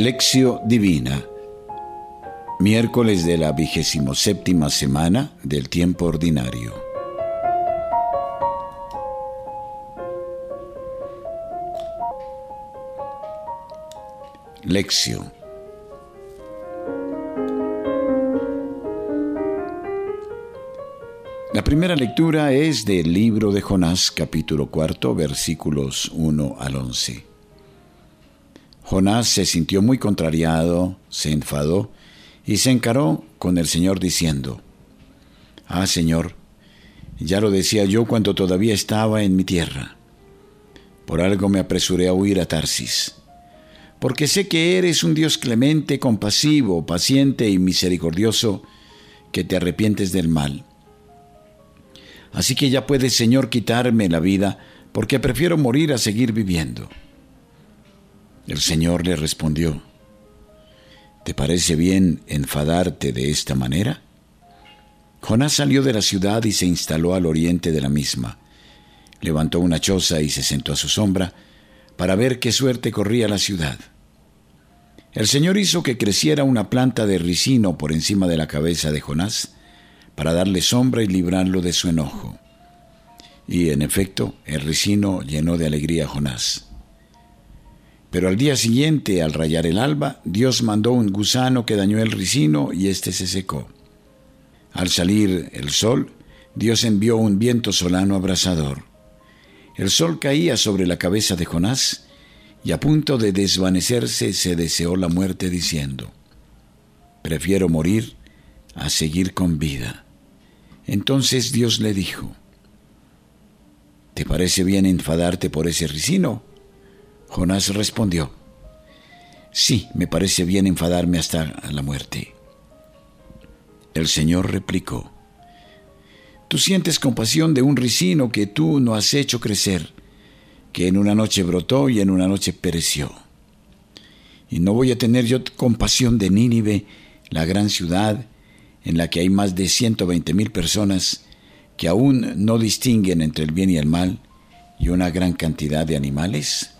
Lección Divina. Miércoles de la vigésimo séptima semana del tiempo ordinario. Lección. La primera lectura es del libro de Jonás, capítulo cuarto, versículos 1 al 11. Jonás se sintió muy contrariado, se enfadó y se encaró con el Señor diciendo, Ah, Señor, ya lo decía yo cuando todavía estaba en mi tierra. Por algo me apresuré a huir a Tarsis, porque sé que eres un Dios clemente, compasivo, paciente y misericordioso, que te arrepientes del mal Así que ya puedes, Señor, quitarme la vida, porque prefiero morir a seguir viviendo. El Señor le respondió, ¿te parece bien enfadarte de esta manera? Jonás salió de la ciudad y se instaló al oriente de la misma. Levantó una choza y se sentó a su sombra para ver qué suerte corría la ciudad. El Señor hizo que creciera una planta de ricino por encima de la cabeza de Jonás, para darle sombra y librarlo de su enojo. Y en efecto, el ricino llenó de alegría a Jonás. Pero al día siguiente, al rayar el alba, Dios mandó un gusano que dañó el ricino y éste se secó. Al salir el sol, Dios envió un viento solano abrasador. El sol caía sobre la cabeza de Jonás y a punto de desvanecerse se deseó la muerte diciendo, prefiero morir a seguir con vida. Entonces Dios le dijo, ¿te parece bien enfadarte por ese ricino? Jonás respondió, sí, me parece bien enfadarme hasta la muerte. El Señor replicó, tú sientes compasión de un ricino que tú no has hecho crecer, que en una noche brotó y en una noche pereció. Y no voy a tener yo compasión de Nínive, la gran ciudad, en la que hay más de 120 mil personas que aún no distinguen entre el bien y el mal y una gran cantidad de animales?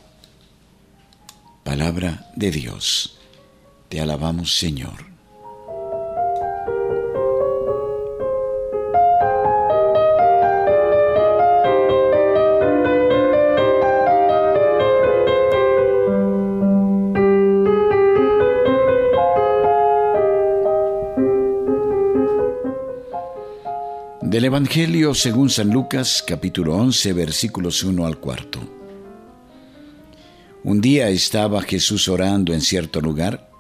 Palabra de Dios. Te alabamos Señor. Del Evangelio según San Lucas capítulo 11 versículos 1 al 4. Un día estaba Jesús orando en cierto lugar.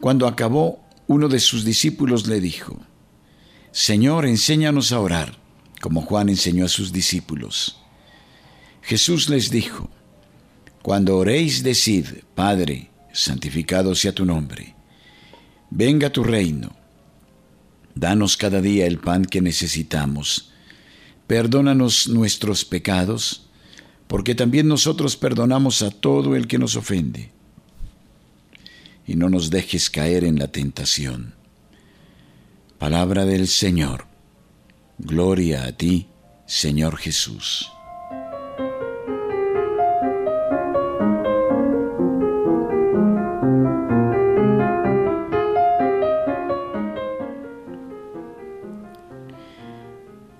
Cuando acabó, uno de sus discípulos le dijo, Señor, enséñanos a orar, como Juan enseñó a sus discípulos. Jesús les dijo, Cuando oréis, decid, Padre, santificado sea tu nombre, venga tu reino Danos cada día el pan que necesitamos. Perdónanos nuestros pecados, porque también nosotros perdonamos a todo el que nos ofende. Y no nos dejes caer en la tentación. Palabra del Señor. Gloria a ti, Señor Jesús.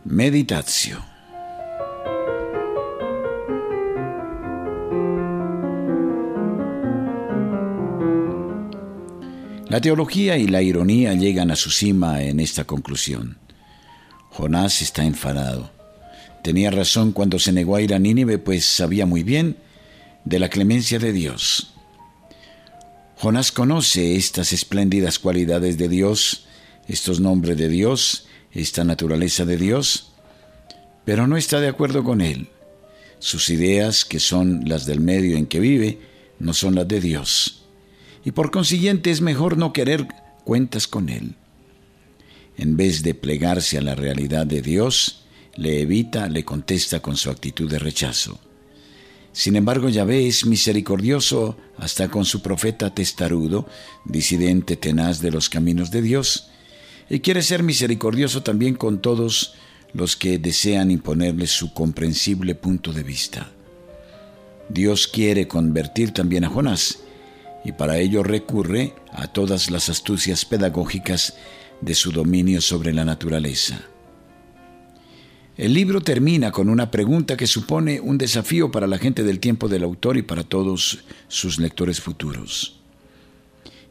Meditación. La teología y la ironía llegan a su cima en esta conclusión. Jonás está enfadado. Tenía razón cuando se negó a ir a Nínive, pues sabía muy bien de la clemencia de Dios. Jonás conoce estas espléndidas cualidades de Dios, estos nombres de Dios, esta naturaleza de Dios, pero no está de acuerdo con él. Sus ideas, que son las del medio en que vive, no son las de Dios. Y por consiguiente es mejor no querer cuentas con él. En vez de plegarse a la realidad de Dios, le evita, le contesta con su actitud de rechazo. Sin embargo, Yahvé es misericordioso hasta con su profeta testarudo, disidente tenaz de los caminos de Dios, y quiere ser misericordioso también con todos los que desean imponerle su comprensible punto de vista. Dios quiere convertir también a Jonás y para ello recurre a todas las astucias pedagógicas de su dominio sobre la naturaleza. El libro termina con una pregunta que supone un desafío para la gente del tiempo del autor y para todos sus lectores futuros.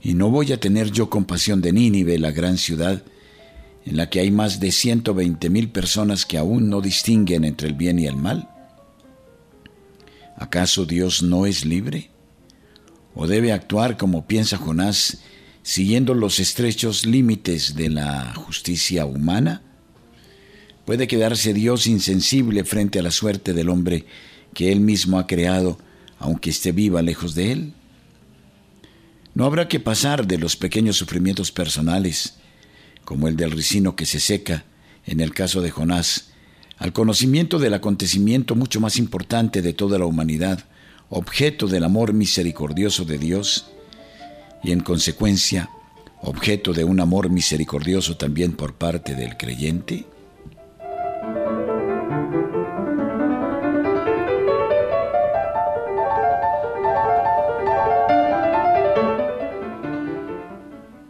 ¿Y no voy a tener yo compasión de Nínive, la gran ciudad, en la que hay más de 120 mil personas que aún no distinguen entre el bien y el mal? ¿Acaso Dios no es libre? ¿O debe actuar como piensa Jonás, siguiendo los estrechos límites de la justicia humana? ¿Puede quedarse Dios insensible frente a la suerte del hombre que Él mismo ha creado, aunque esté viva lejos de Él? No habrá que pasar de los pequeños sufrimientos personales, como el del ricino que se seca, en el caso de Jonás, al conocimiento del acontecimiento mucho más importante de toda la humanidad, objeto del amor misericordioso de Dios, y en consecuencia, objeto de un amor misericordioso también por parte del creyente?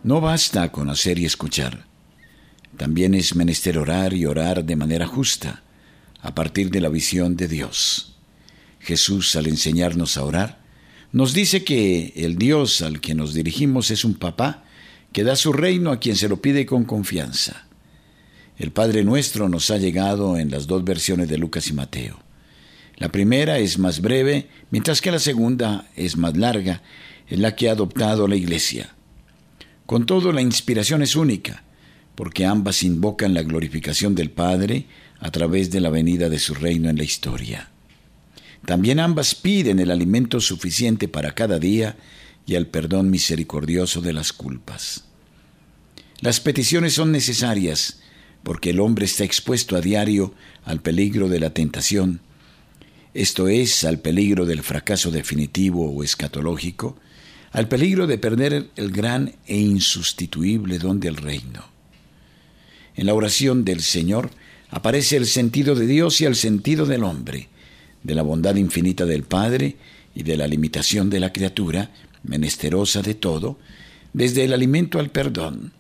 No basta con hacer y escuchar. También es menester orar y orar de manera justa, a partir de la visión de Dios. Jesús, al enseñarnos a orar, nos dice que el Dios al que nos dirigimos es un papá que da su reino a quien se lo pide con confianza. El Padre nuestro nos ha llegado en las dos versiones de Lucas y Mateo. La primera es más breve, mientras que la segunda es más larga, en la que ha adoptado la Iglesia. Con todo, la inspiración es única, porque ambas invocan la glorificación del Padre a través de la venida de su reino en la historia. También ambas piden el alimento suficiente para cada día y el perdón misericordioso de las culpas. Las peticiones son necesarias porque el hombre está expuesto a diario al peligro de la tentación, esto es, al peligro del fracaso definitivo o escatológico, al peligro de perder el gran e insustituible don del reino. En la oración del Señor aparece el sentido de Dios y el sentido del hombre, de la bondad infinita del Padre y de la limitación de la criatura, menesterosa de todo, desde el alimento al perdón.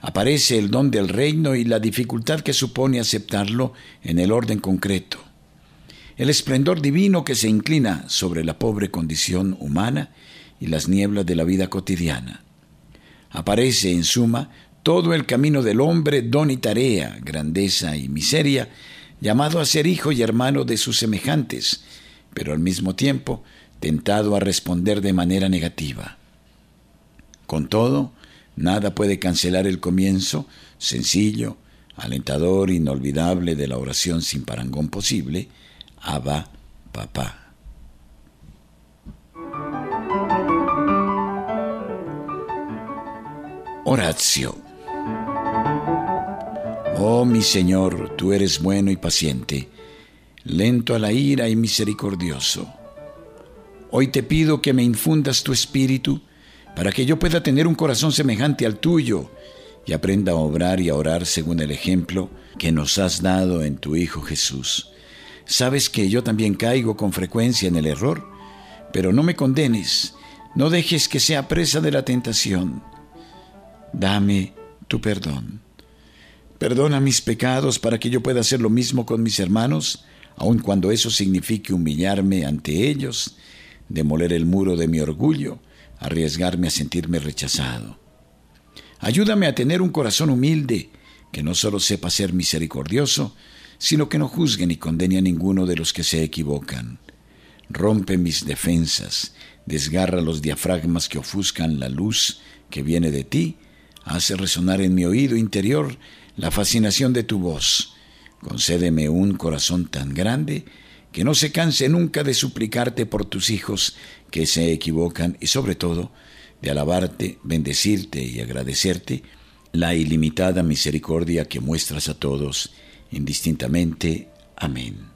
Aparece el don del reino y la dificultad que supone aceptarlo en el orden concreto. El esplendor divino que se inclina sobre la pobre condición humana y las nieblas de la vida cotidiana. Aparece, en suma, todo el camino del hombre, don y tarea, grandeza y miseria, llamado a ser hijo y hermano de sus semejantes, pero al mismo tiempo tentado a responder de manera negativa. Con todo, nada puede cancelar el comienzo, sencillo, alentador, inolvidable de la oración sin parangón posible, Abba, papá. Horacio. Oh mi Señor, tú eres bueno y paciente, lento a la ira y misericordioso. Hoy te pido que me infundas tu espíritu para que yo pueda tener un corazón semejante al tuyo y aprenda a obrar y a orar según el ejemplo que nos has dado en tu Hijo Jesús. Sabes que yo también caigo con frecuencia en el error, pero no me condenes, no dejes que sea presa de la tentación dame tu perdón. Perdona mis pecados para que yo pueda hacer lo mismo con mis hermanos, aun cuando eso signifique humillarme ante ellos, demoler el muro de mi orgullo, arriesgarme a sentirme rechazado. Ayúdame a tener un corazón humilde, que no solo sepa ser misericordioso, sino que no juzgue ni condene a ninguno de los que se equivocan. Rompe mis defensas, desgarra los diafragmas que ofuscan la luz que viene de ti hace resonar en mi oído interior la fascinación de tu voz. Concédeme un corazón tan grande que no se canse nunca de suplicarte por tus hijos que se equivocan y sobre todo de alabarte, bendecirte y agradecerte la ilimitada misericordia que muestras a todos indistintamente. Amén.